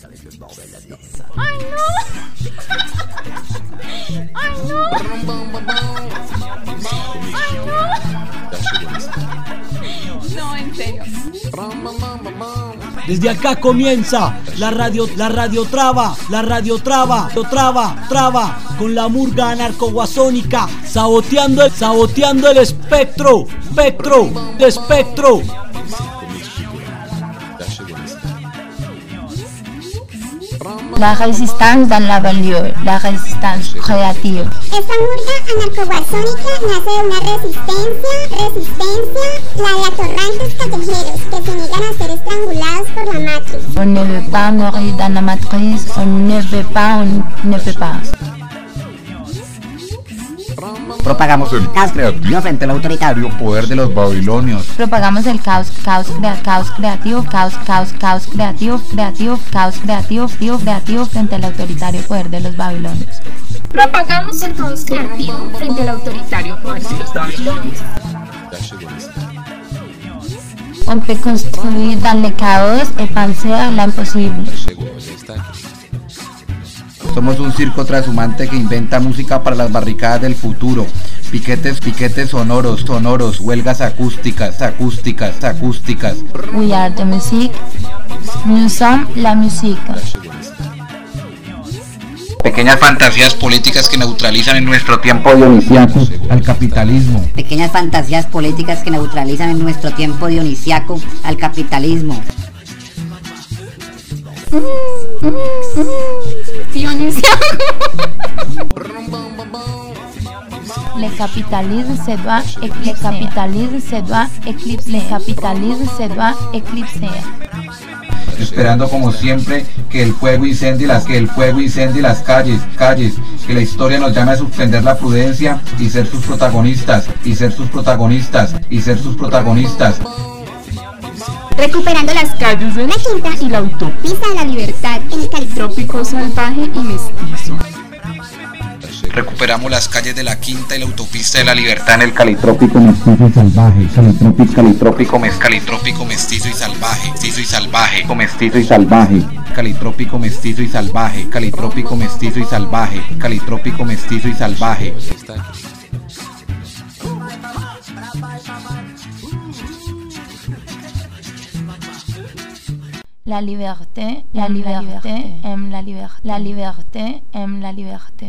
¡Ay, no! ¡Ay, no! ¡Ay, no! No, en serio. Desde acá comienza la radio, la radio traba, la radio traba, lo traba, traba, con la murga anarcoguasónica, saboteando el, saboteando el espectro, espectro, de espectro. La résistance dans la banlieue, la résistance créative. Esta murga anarcoguasónica nace de una resistencia, resistencia, la de atorrantes callejeros que se niegan a ser estrangulados por la matriz. On ne veut pas mourir dans la matrice, on ne veut pas, on ne peut pas. Propagamos el caos creativo frente al autoritario poder de los babilonios. Propagamos el caos, caos, crea, caos creativo, caos, caos, caos creativo, creativo, caos creativo, creativo, creativo frente al autoritario poder de los babilonios. Propagamos el caos creativo frente al autoritario poder de los babilonios. On peut construire dans le chaos et penser à l'impossible. Somos un circo transhumante que inventa música para las barricadas del futuro. Piquetes, piquetes sonoros, sonoros, huelgas acústicas, acústicas, acústicas. We are the music. Nous sommes la musique. Pequeñas fantasías políticas que neutralizan en nuestro tiempo dionisiaco al capitalismo. Pequeñas fantasías políticas que neutralizan en nuestro tiempo dionisiaco al capitalismo. Le capitalisme se doit. Le capitalisme se doit éclipser. Le capitalisme se doit éclipser. Esperando como siempre que el fuego incendie las que el fuego incendie las calles, calles, que la historia nos llame a suspender la prudencia y ser sus protagonistas, y ser sus protagonistas, y ser sus protagonistas. Recuperando las calles de la quinta y la autopista de la libertad en el calitrópico salvaje y mestizo. Recuperamos las calles de la Quinta y la autopista de la Libertad en el calitrópico mestizo y salvaje. Calitrópico, calitrópico, mes, calitrópico mestizo y salvaje. Mestizo y salvaje. Mestizo y salvaje. Calitrópico mestizo y salvaje. Calitrópico mestizo y salvaje. Calitrópico mestizo y salvaje. La liberté, la liberté aime la liberté. La liberté aime la liberté.